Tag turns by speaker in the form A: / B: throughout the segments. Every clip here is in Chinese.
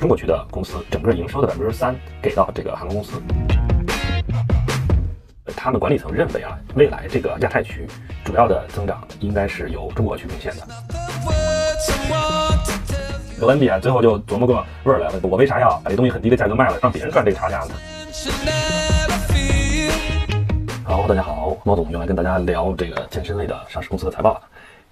A: 中国区的公司整个营收的百分之三给到这个航空公司。他们管理层认为啊，未来这个亚太区主要的增长应该是由中国去贡献的。哥伦比亚最后就琢磨个味儿来了，我为啥要把这东西很低的价格卖了，让别人赚这个差价呢？好，大家好，猫总又来跟大家聊这个健身类的上市公司的财报了。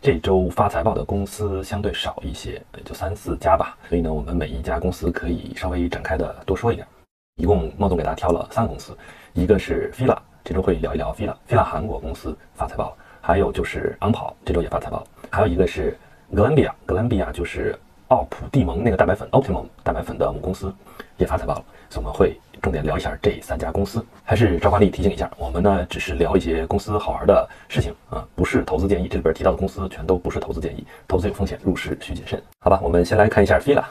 A: 这周发财报的公司相对少一些，就三四家吧，所以呢，我们每一家公司可以稍微展开的多说一点。一共莫总给大家挑了三个公司，一个是 Fila，这周会聊一聊 Fila，Fila 韩国公司发财报，还有就是昂跑，这周也发财报，还有一个是哥伦比亚，哥伦比亚就是奥普蒂蒙那个蛋白粉 Optimum 蛋白粉的母公司也发财报了，所以我们会重点聊一下这三家公司。还是照惯例提醒一下，我们呢只是聊一些公司好玩的事情啊，不是投资建议。这里边提到的公司全都不是投资建议，投资有风险，入市需谨慎。好吧，我们先来看一下 Fila。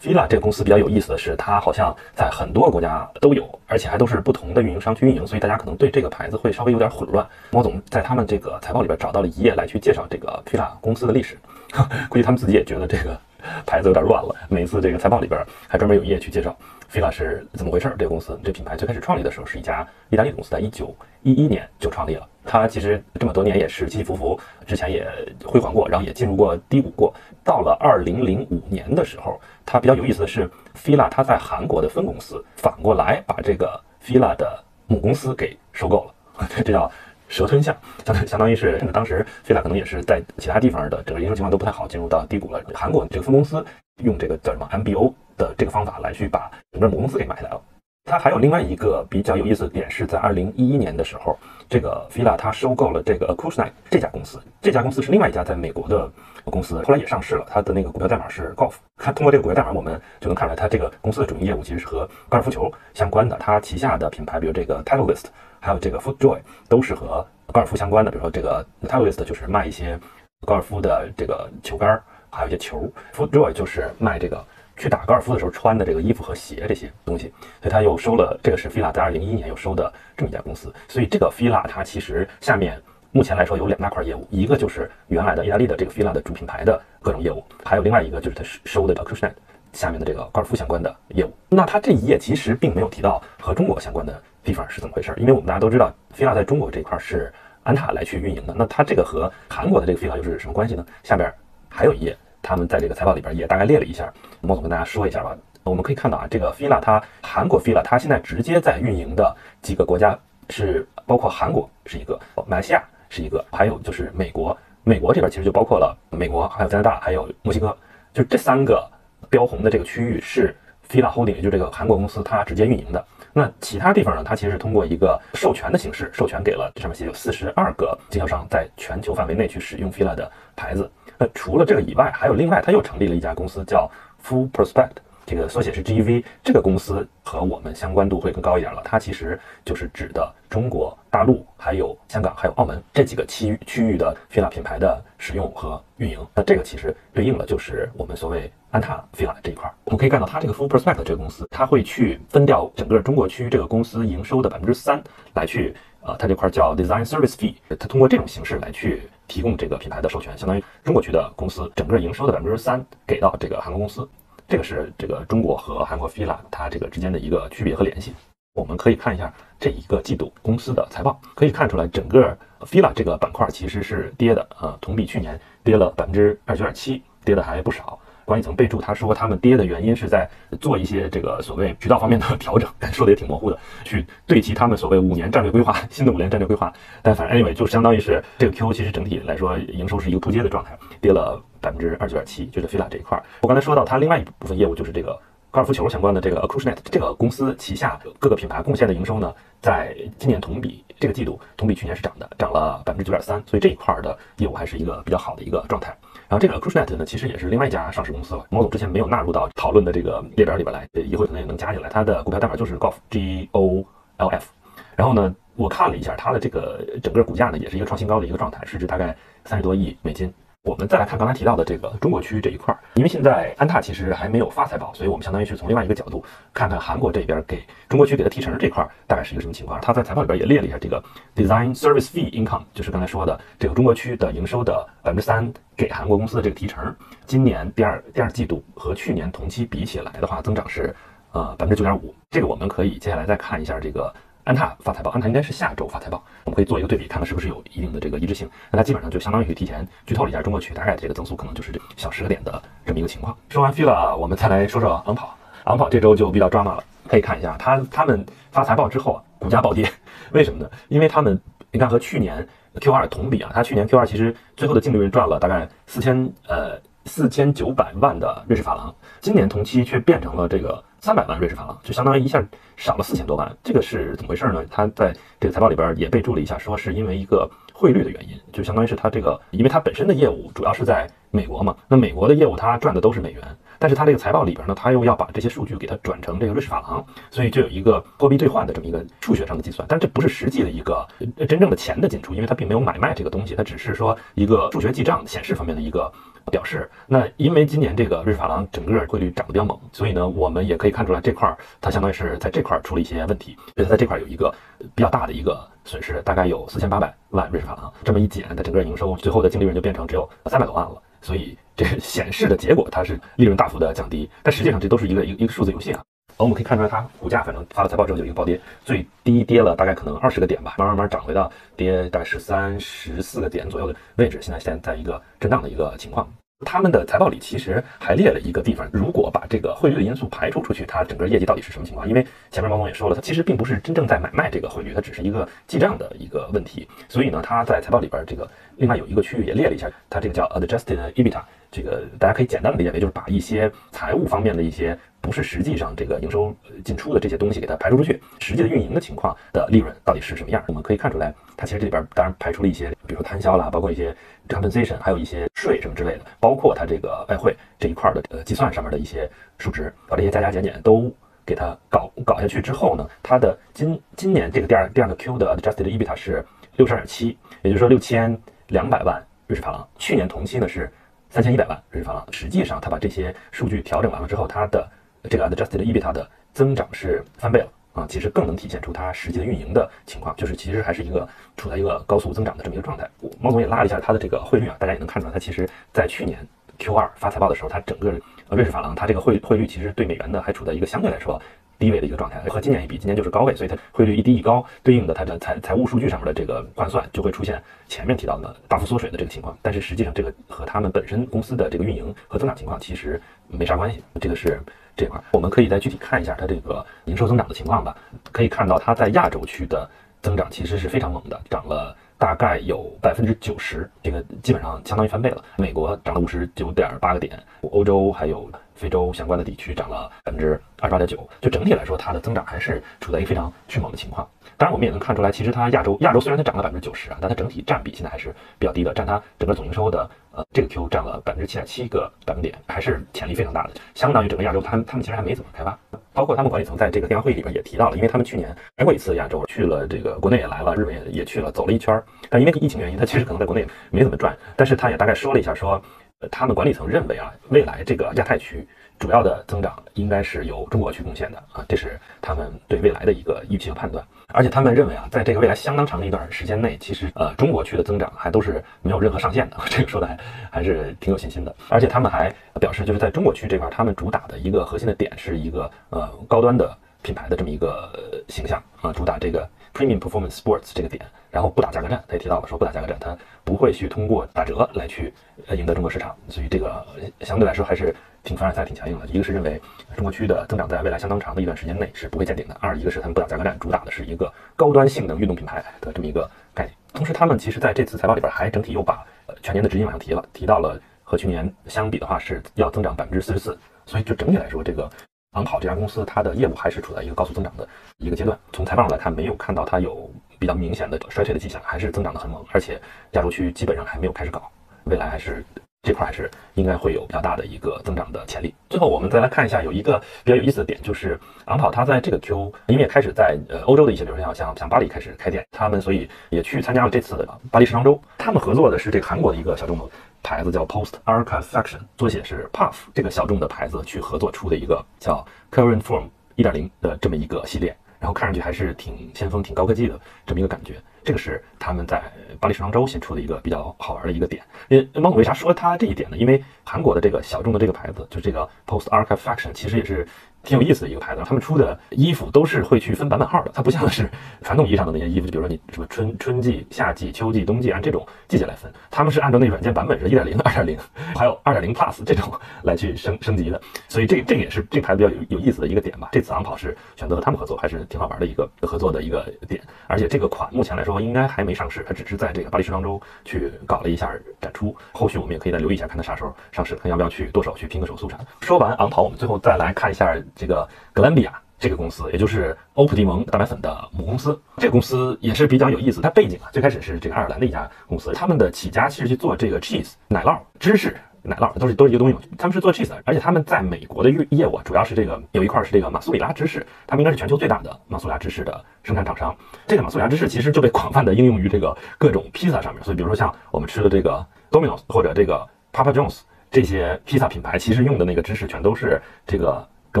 A: Fila 这个公司比较有意思的是，它好像在很多国家都有，而且还都是不同的运营商去运营，所以大家可能对这个牌子会稍微有点混乱。猫总在他们这个财报里边找到了一页来去介绍这个 Fila 公司的历史，估计他们自己也觉得这个牌子有点乱了。每次这个财报里边还专门有一页去介绍 Fila 是怎么回事。这个公司这品牌最开始创立的时候是一家意大利公司，在一九一一年就创立了。它其实这么多年也是起起伏伏，之前也辉煌过，然后也进入过低谷过。到了二零零五年的时候，它比较有意思的是，Fila 它在韩国的分公司反过来把这个 Fila 的母公司给收购了，这叫蛇吞象，相当相当于是当时 Fila 可能也是在其他地方的整个营收情况都不太好，进入到低谷了。韩国这个分公司用这个叫什么 MBO 的这个方法来去把整个母公司给买下来了。它还有另外一个比较有意思的点是在二零一一年的时候，这个 Fila 它收购了这个 Acushnet 这家公司，这家公司是另外一家在美国的公司，后来也上市了，它的那个股票代码是 Golf。看通过这个股票代码，我们就能看出来，它这个公司的主营业务其实是和高尔夫球相关的。它旗下的品牌，比如这个 Titleist，还有这个 FootJoy，都是和高尔夫相关的。比如说这个 Titleist 就是卖一些高尔夫的这个球杆，还有一些球；FootJoy 就是卖这个。去打高尔夫的时候穿的这个衣服和鞋这些东西，所以他又收了这个是 Fila 在二零一一年又收的这么一家公司，所以这个 Fila 它其实下面目前来说有两大块业务，一个就是原来的意大利的这个 Fila 的主品牌的各种业务，还有另外一个就是他收的 Acushnet 下面的这个高尔夫相关的业务。那他这一页其实并没有提到和中国相关的地方是怎么回事，因为我们大家都知道 Fila 在中国这一块是安踏来去运营的，那它这个和韩国的这个 Fila 又是什么关系呢？下边还有一页。他们在这个财报里边也大概列了一下，莫总跟大家说一下吧。我们可以看到啊，这个 Fila 它韩国 Fila 它现在直接在运营的几个国家是包括韩国是一个，马来西亚是一个，还有就是美国。美国这边其实就包括了美国，还有加拿大，还有墨西哥，就这三个标红的这个区域是 Fila Holding，也就是这个韩国公司它直接运营的。那其他地方呢，它其实是通过一个授权的形式，授权给了这上面写有四十二个经销商在全球范围内去使用 Fila 的牌子。那除了这个以外，还有另外，它又成立了一家公司，叫 Full Prospect，这个缩写是 GEV，。这个公司和我们相关度会更高一点了。它其实就是指的中国大陆、还有香港、还有澳门这几个区区域的 Fila 品牌的使用和运营。那这个其实对应了就是我们所谓安踏 Fila 这一块。我们可以看到，它这个 Full Prospect 这个公司，它会去分掉整个中国区这个公司营收的百分之三来去，呃，它这块叫 Design Service Fee，它通过这种形式来去。提供这个品牌的授权，相当于中国区的公司整个营收的百分之三给到这个韩国公司，这个是这个中国和韩国 Fila 它这个之间的一个区别和联系。我们可以看一下这一个季度公司的财报，可以看出来整个 Fila 这个板块其实是跌的，呃，同比去年跌了百分之二十九点七，跌的还不少。管理层备注，他说他们跌的原因是在做一些这个所谓渠道方面的 调整，说的也挺模糊的，去对齐他们所谓五年战略规划，新的五年战略规划。但反正 anyway 就相当于是这个 Q 其实整体来说营收是一个扑街的状态，跌了百分之二九点七，就是 Fila 这一块。我刚才说到它另外一部分业务就是这个高尔夫球相关的这个 Acushnet 这个公司旗下各个品牌贡献的营收呢，在今年同比这个季度同比去年是涨的，涨了百分之九点三，所以这一块的业务还是一个比较好的一个状态。然后这个 Acushnet 呢，其实也是另外一家上市公司了。毛总之前没有纳入到讨论的这个列表里边来，一会可能也能加进来。它的股票代码就是 Golf G O L F。然后呢，我看了一下它的这个整个股价呢，也是一个创新高的一个状态，市值大概三十多亿美金。我们再来看刚才提到的这个中国区这一块儿，因为现在安踏其实还没有发财报，所以我们相当于是从另外一个角度看看韩国这边给中国区给的提成这块儿大概是一个什么情况。他在财报里边也列了一下这个 design service fee income，就是刚才说的这个中国区的营收的百分之三给韩国公司的这个提成，今年第二第二季度和去年同期比起来的话，增长是呃百分之九点五。这个我们可以接下来再看一下这个。安踏发财报，安踏应该是下周发财报，我们可以做一个对比，看看是不是有一定的这个一致性。那它基本上就相当于提前剧透了一下中国区大概这个增速可能就是这小十个点的这么一个情况。说完 Fila，我们再来说说昂跑。昂跑这周就比较抓马了，可以看一下它他们发财报之后啊，股价暴跌，为什么呢？因为他们你看和去年 Q2 同比啊，它去年 Q2 其实最后的净利润赚了大概四千呃四千九百万的瑞士法郎，今年同期却变成了这个。三百万瑞士法郎，就相当于一下少了四千多万，这个是怎么回事呢？他在这个财报里边也备注了一下，说是因为一个汇率的原因，就相当于是他这个，因为他本身的业务主要是在美国嘛，那美国的业务他赚的都是美元，但是他这个财报里边呢，他又要把这些数据给它转成这个瑞士法郎，所以就有一个货币兑换的这么一个数学上的计算，但这不是实际的一个真正的钱的进出，因为它并没有买卖这个东西，它只是说一个数学记账显示方面的一个。表示，那因为今年这个瑞士法郎整个汇率涨得比较猛，所以呢，我们也可以看出来这块儿它相当于是在这块儿出了一些问题，所以它在这块儿有一个比较大的一个损失，大概有四千八百万瑞士法郎。这么一减，它整个营收最后的净利润就变成只有三百多万了。所以这显示的结果，它是利润大幅的降低，但实际上这都是一个一个一个数字游戏啊。我们可以看出来，它股价反正发了财报之后就有一个暴跌，最低跌了大概可能二十个点吧，慢慢慢涨回到跌大概十三十四个点左右的位置，现在现在在一个震荡的一个情况。他们的财报里其实还列了一个地方，如果把这个汇率的因素排除出去，它整个业绩到底是什么情况？因为前面王总也说了，它其实并不是真正在买卖这个汇率，它只是一个记账的一个问题。所以呢，它在财报里边这个另外有一个区域也列了一下，它这个叫 adjusted EBITDA，这个大家可以简单的理解为就是把一些财务方面的一些不是实际上这个营收进出的这些东西给它排除出去，实际的运营的情况的利润到底是什么样？我们可以看出来，它其实这里边当然排除了一些，比如说摊销啦，包括一些 compensation，还有一些税什么之类的，包括它这个外汇这一块的呃计算上面的一些数值，把这些加加减减都给它搞搞下去之后呢，它的今今年这个第二第二个 Q 的 adjusted EBITDA 是六十二点七，也就是说六千两百万瑞士法郎，去年同期呢是三千一百万瑞士法郎。实际上，它把这些数据调整完了之后，它的这个 adjusted EBITDA 的增长是翻倍了。啊，其实更能体现出它实际的运营的情况，就是其实还是一个处在一个高速增长的这么一个状态。猫总也拉了一下它的这个汇率啊，大家也能看出来，它其实在去年 Q 二发财报的时候，它整个瑞士法郎它这个汇汇率其实对美元的还处在一个相对来说低位的一个状态，和今年一比，今年就是高位，所以它汇率一低一高，对应的它的财财务数据上面的这个换算就会出现前面提到的大幅缩水的这个情况。但是实际上这个和他们本身公司的这个运营和增长情况其实没啥关系，这个是。这块我们可以再具体看一下它这个营收增长的情况吧。可以看到它在亚洲区的增长其实是非常猛的，涨了大概有百分之九十，这个基本上相当于翻倍了。美国涨了五十九点八个点，欧洲还有非洲相关的地区涨了百分之二十八点九。就整体来说，它的增长还是处在一个非常迅猛的情况。当然，我们也能看出来，其实它亚洲亚洲虽然它涨了百分之九十啊，但它整体占比现在还是比较低的，占它整个总营收的。呃，这个 Q 占了百分之七点七个百分点，还是潜力非常大的，相当于整个亚洲，他们他们其实还没怎么开发。包括他们管理层在这个电话会议里边也提到了，因为他们去年来过一次亚洲，去了这个国内也来了，日本也也去了，走了一圈儿。但因为疫情原因，他其实可能在国内没怎么转。但是他也大概说了一下，说他们管理层认为啊，未来这个亚太区主要的增长应该是由中国去贡献的啊，这是他们对未来的一个预期和判断。而且他们认为啊，在这个未来相当长的一段时间内，其实呃中国区的增长还都是没有任何上限的，这个说的还还是挺有信心的。而且他们还表示，就是在中国区这块，他们主打的一个核心的点是一个呃高端的品牌的这么一个形象啊，主打这个 premium performance sports 这个点，然后不打价格战，他也提到了说不打价格战，他不会去通过打折来去赢得中国市场，所以这个相对来说还是。挺凡尔赛，挺强硬的。一个是认为中国区的增长在未来相当长的一段时间内是不会见顶的；二一个是他们不打价格战，主打的是一个高端性能运动品牌的这么一个概念。同时，他们其实在这次财报里边还整体又把呃全年的指引往上提了，提到了和去年相比的话是要增长百分之四十四。所以就整体来说，这个昂跑这家公司它的业务还是处在一个高速增长的一个阶段。从财报上来看，没有看到它有比较明显的衰退的迹象，还是增长的很猛。而且亚洲区基本上还没有开始搞，未来还是。这块还是应该会有比较大的一个增长的潜力。最后，我们再来看一下，有一个比较有意思的点，就是昂跑它在这个 Q，因为开始在呃欧洲的一些，比如说像像像巴黎开始开店，他们所以也去参加了这次的巴黎时装周。他们合作的是这个韩国的一个小众的牌子叫 Post Archifaction，缩写是 Puff，这个小众的牌子去合作出的一个叫 Current Form 1.0的这么一个系列，然后看上去还是挺先锋、挺高科技的这么一个感觉。这个是他们在巴黎时装周新出的一个比较好玩的一个点。因为猫总为啥说它这一点呢？因为韩国的这个小众的这个牌子，就这个 Post Archifaction，其实也是。挺有意思的一个牌子，他们出的衣服都是会去分版本号的，它不像是 传统意义上的那些衣服，就比如说你什么春春季、夏季、秋季、冬季按这种季节来分，他们是按照那软件版本是一点零、二点零，还有二点零 Plus 这种 来去升升级的，所以这这个也是这牌子比较有有意思的一个点吧。这次昂跑是选择和他们合作，还是挺好玩的一个合作的一个点。而且这个款目前来说应该还没上市，它只是在这个巴黎时装周去搞了一下展出，后续我们也可以再留意一下，看它啥时候上市，看要不要去剁手去拼个手速啥的。说完昂跑，我们最后再来看一下这个。格兰比亚这个公司，也就是欧普蒂蒙蛋白粉的母公司，这个公司也是比较有意思。它背景啊，最开始是这个爱尔兰的一家公司，他们的起家其实去做这个 cheese 奶酪、芝士、奶酪都是都是一个东西嘛。他们是做 cheese 的，而且他们在美国的业业务主要是这个有一块是这个马苏里拉芝士，他们应该是全球最大的马苏里拉芝士的生产厂商。这个马苏里拉芝士其实就被广泛的应用于这个各种披萨上面，所以比如说像我们吃的这个 Domino's 或者这个 Papa John's 这些披萨品牌，其实用的那个芝士全都是这个。哥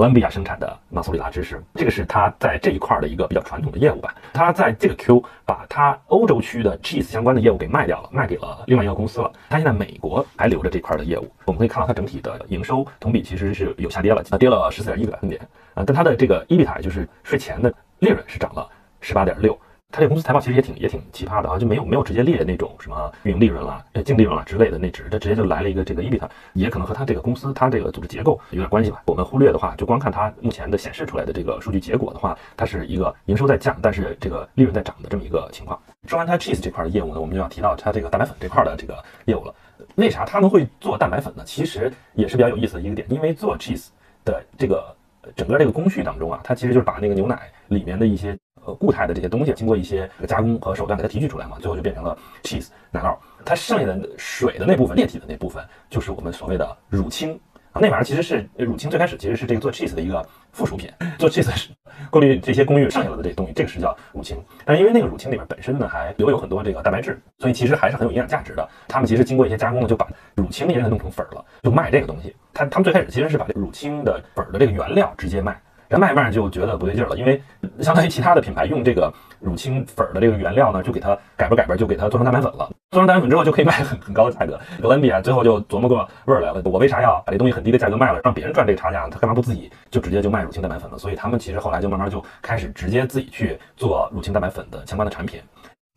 A: 伦比亚生产的马苏里拉芝士，这个是它在这一块的一个比较传统的业务吧。它在这个 Q 把它欧洲区的 cheese 相关的业务给卖掉了，卖给了另外一个公司了。它现在美国还留着这块的业务。我们可以看到它整体的营收同比其实是有下跌了，它跌了十四点一个百分点啊。但它的这个 EBIT 就是税前的利润是涨了十八点六。它这个公司财报其实也挺也挺奇葩的啊，就没有没有直接列那种什么运营利润啦、净利润了之类的那值，它直接就来了一个这个 EBIT，也可能和它这个公司它这个组织结构有点关系吧。我们忽略的话，就光看它目前的显示出来的这个数据结果的话，它是一个营收在降，但是这个利润在涨的这么一个情况。说完它 cheese 这块的业务呢，我们就要提到它这个蛋白粉这块的这个业务了。为啥他们会做蛋白粉呢？其实也是比较有意思的一个点，因为做 cheese 的这个整个这个工序当中啊，它其实就是把那个牛奶里面的一些。呃，固态的这些东西经过一些加工和手段给它提取出来嘛，最后就变成了 cheese 奶酪。它剩下的水的那部分液体的那部分，就是我们所谓的乳清啊。那玩意儿其实是乳清，最开始其实是这个做 cheese 的一个附属品。做 cheese 是过滤这些工艺剩下的这些东西，这个是叫乳清。但因为那个乳清里面本身呢还留有很多这个蛋白质，所以其实还是很有营养价值的。他们其实经过一些加工呢，就把乳清也给它弄成粉了，就卖这个东西。他他们最开始其实是把这乳清的粉的这个原料直接卖。卖卖就觉得不对劲了，因为相当于其他的品牌用这个乳清粉的这个原料呢，就给它改吧改吧，就给它做成蛋白粉了。做成蛋白粉之后，就可以卖很很高的价格。哥伦比亚最后就琢磨过味儿来了，我为啥要把这东西很低的价格卖了，让别人赚这个差价？他干嘛不自己就直接就卖乳清蛋白粉了？所以他们其实后来就慢慢就开始直接自己去做乳清蛋白粉的相关的产品。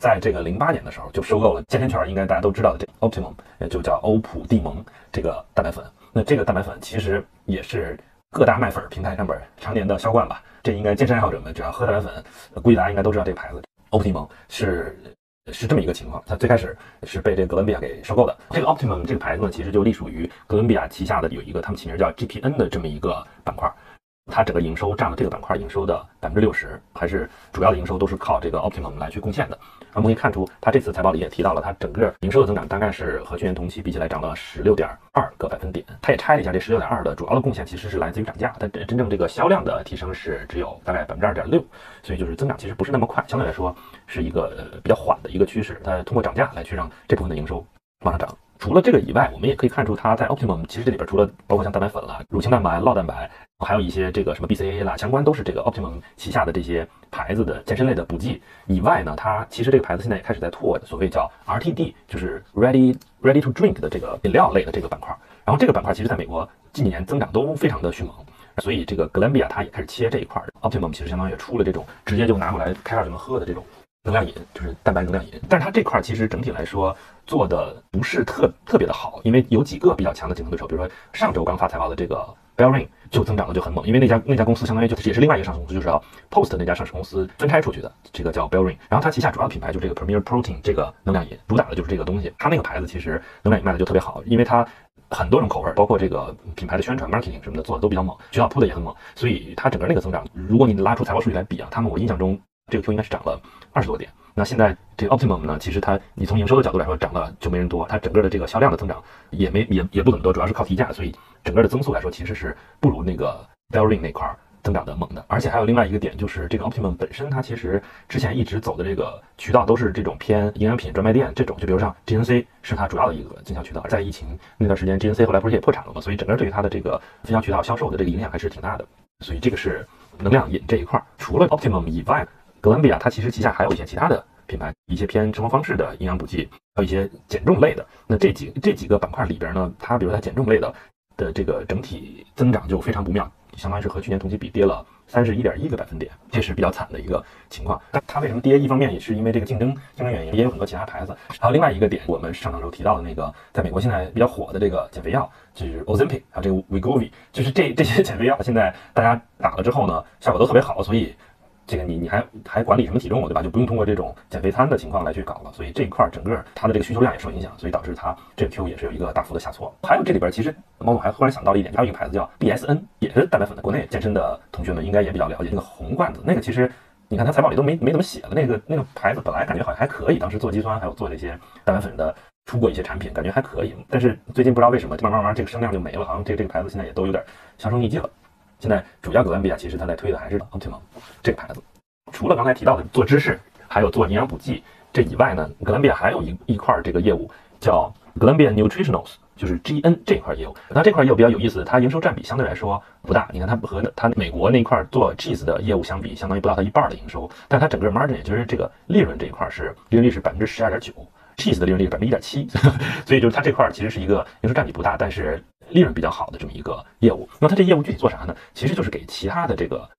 A: 在这个零八年的时候，就收购了健身圈应该大家都知道的这 Optimum，也就叫欧普蒂蒙这个蛋白粉。那这个蛋白粉其实也是。各大卖粉平台上边常年的销冠吧，这应该健身爱好者们只要喝蛋白粉，估计大家应该都知道这个牌子。Optimum 是是这么一个情况，它最开始是被这个哥伦比亚给收购的。这个 Optimum 这个牌子呢，其实就隶属于哥伦比亚旗下的有一个他们起名叫 GPN 的这么一个板块。它整个营收占了这个板块营收的百分之六十，还是主要的营收都是靠这个 Optimum 来去贡献的。我们可以看出，它这次财报里也提到了，它整个营收的增长大概是和去年同期比起来涨了十六点二个百分点。它也拆了一下，这十六点二的主要的贡献其实是来自于涨价，但真正这个销量的提升是只有大概百分之二点六，所以就是增长其实不是那么快，相对来说是一个比较缓的一个趋势。它通过涨价来去让这部分的营收往上涨。除了这个以外，我们也可以看出，它在 Optimum 其实这里边除了包括像蛋白粉了、乳清蛋白、酪蛋白，还有一些这个什么 BCAA 啦，相关都是这个 Optimum 旗下的这些牌子的健身类的补剂以外呢，它其实这个牌子现在也开始在拓所谓叫 RTD，就是 Ready Ready to Drink 的这个饮料类的这个板块。然后这个板块其实在美国近几年增长都非常的迅猛，所以这个 g l a m b i a 它也开始切这一块。Optimum 其实相当于也出了这种直接就拿过来开罐就能喝的这种。能量饮就是蛋白能量饮，但是它这块其实整体来说做的不是特特别的好，因为有几个比较强的竞争对手，比如说上周刚发财报的这个 Bellring 就增长的就很猛，因为那家那家公司相当于就是也是另外一个上市公司，就是要 Post 那家上市公司分拆出去的，这个叫 Bellring，然后它旗下主要品牌就这个 Premier Protein 这个能量饮，主打的就是这个东西，它那个牌子其实能量饮卖的就特别好，因为它很多种口味，包括这个品牌的宣传 marketing 什么的做的都比较猛，渠道铺的也很猛，所以它整个那个增长，如果你拉出财报数据来比啊，他们我印象中这个 Q 应该是涨了二十多点。那现在这个 Optimum 呢，其实它你从营收的角度来说涨了就没人多，它整个的这个销量的增长也没也也不怎么多，主要是靠提价，所以整个的增速来说其实是不如那个 Bellring 那块增长的猛的。而且还有另外一个点，就是这个 Optimum 本身，它其实之前一直走的这个渠道都是这种偏营养品专卖店这种，就比如像 GNC 是它主要的一个经销渠道。在疫情那段时间，GNC 后来不是也破产了嘛，所以整个对于它的这个分销渠道销售的这个影响还是挺大的。所以这个是能量饮这一块儿。除了 Optimum 以外，哥伦比亚它其实旗下还有一些其他的品牌，一些偏生活方式的营养补剂，还有一些减重类的。那这几这几个板块里边呢，它比如它减重类的的这个整体增长就非常不妙，相当于是和去年同期比跌了三十一点一个百分点，这是比较惨的一个情况。但它为什么跌？一方面也是因为这个竞争竞争原因，也有很多其他牌子。还有另外一个点，我们上场时候提到的那个，在美国现在比较火的这个减肥药，就是 Ozempic，还有这个 Wegovy，就是这这些减肥药，现在大家打了之后呢，效果都特别好，所以。这个你你还还管理什么体重了，对吧？就不用通过这种减肥餐的情况来去搞了，所以这一块整个它的这个需求量也受影响，所以导致它这个 Q 也是有一个大幅的下挫。还有这里边其实猫总还忽然想到了一点，还有一个牌子叫 BSN，也是蛋白粉的，国内健身的同学们应该也比较了解。那个红罐子，那个其实你看它财报里都没没怎么写了。那个那个牌子本来感觉好像还可以，当时做肌酸还有做这些蛋白粉的出过一些产品，感觉还可以。但是最近不知道为什么，慢慢慢慢这个声量就没了，好像这这个牌子现在也都有点销声匿迹了。现在主要哥伦比亚其实它在推的还是 Optimum 这个牌子。除了刚才提到的做芝士，还有做营养补剂这以外呢，哥伦比亚还有一一块这个业务叫 Columbia Nutritionals，就是 GN 这块业务。那这块业务比较有意思，它营收占比相对来说不大。你看它和它美国那块做 cheese 的业务相比，相当于不到它一半的营收。但它整个 margin 也就是这个利润这一块是利润率是百分之十二点九，cheese 的利润率百分之一点七，所以就是它这块其实是一个营收占比不大，但是利润比较好的这么一个业务。那它这业务具体做啥呢？其实就是给其他的这个。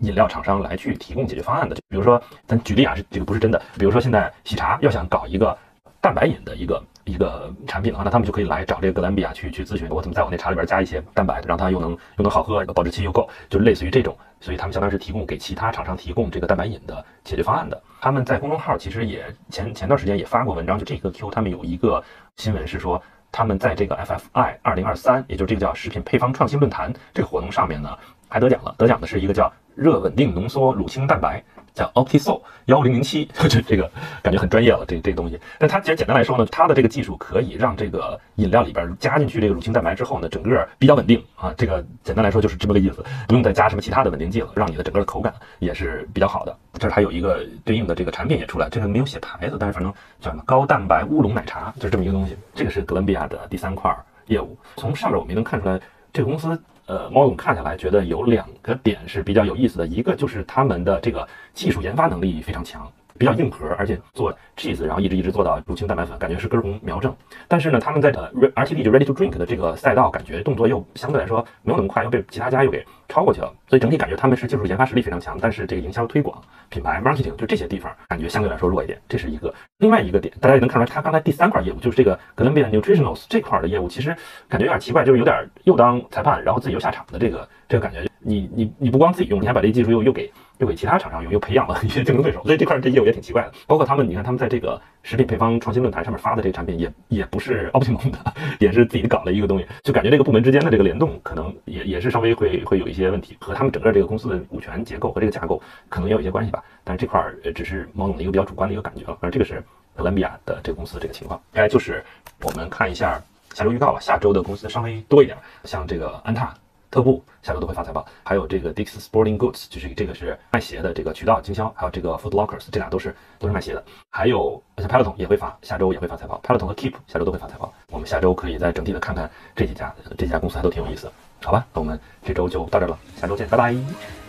A: 饮料厂商来去提供解决方案的，就比如说，咱举例啊，是这个不是真的。比如说，现在喜茶要想搞一个蛋白饮的一个一个产品的话，那他们就可以来找这个哥伦比亚去去咨询，我怎么在我那茶里边加一些蛋白，让它又能又能好喝，保质期又够，就类似于这种。所以他们相当于是提供给其他厂商提供这个蛋白饮的解决方案的。他们在公众号其实也前前段时间也发过文章，就这个 Q 他们有一个新闻是说，他们在这个 FFI 二零二三，也就是这个叫食品配方创新论坛这个活动上面呢，还得奖了。得奖的是一个叫。热稳定浓缩乳清蛋白叫 OptiSol 幺零零七，这这个感觉很专业了，这这东西。但它其实简单来说呢，它的这个技术可以让这个饮料里边加进去这个乳清蛋白之后呢，整个比较稳定啊。这个简单来说就是这么个意思，不用再加什么其他的稳定剂了，让你的整个的口感也是比较好的。这儿还有一个对应的这个产品也出来，这个没有写牌子，但是反正叫什么高蛋白乌龙奶茶，就是这么一个东西。这个是哥伦比亚的第三块业务。从上面我们也能看出来，这个公司。呃，猫总看下来觉得有两个点是比较有意思的，一个就是他们的这个技术研发能力非常强。比较硬核，而且做 cheese，然后一直一直做到乳清蛋白粉，感觉是根红苗正。但是呢，他们在呃 RTD 就 ready to drink 的这个赛道，感觉动作又相对来说没有那么快，又被其他家又给超过去了。所以整体感觉他们是技术研发实力非常强，但是这个营销推广、品牌 marketing 就这些地方感觉相对来说弱一点。这是一个另外一个点，大家也能看出来，他刚才第三块业务就是这个 Columbia Nutritionals 这块的业务，其实感觉有点奇怪，就是有点又当裁判，然后自己又下场的这个这个感觉。你你你不光自己用，你还把这技术又又给。又给其他厂商用，又培养了一些竞争对手，所以这块这业务也挺奇怪的。包括他们，你看他们在这个食品配方创新论坛上面发的这个产品，也也不是 Optimum 的，也是自己搞的一个东西，就感觉这个部门之间的这个联动，可能也也是稍微会会有一些问题，和他们整个这个公司的股权结构和这个架构可能也有一些关系吧。但是这块只是毛总的一个比较主观的一个感觉了。而这个是哥伦比亚的这个公司的这个情况，大概就是我们看一下下周预告了，下周的公司稍微多一点，像这个安踏。特步下周都会发财报，还有这个 Dick's Sporting Goods，就是这个是卖鞋的这个渠道经销，还有这个 Foot Lockers，这俩都是都是卖鞋的。还有像 Peloton 也会发，下周也会发财报。派乐童和 Keep 下周都会发财报。我们下周可以再整体的看看这几家，这几家公司还都挺有意思的，好吧？那我们这周就到这了，下周见，拜拜。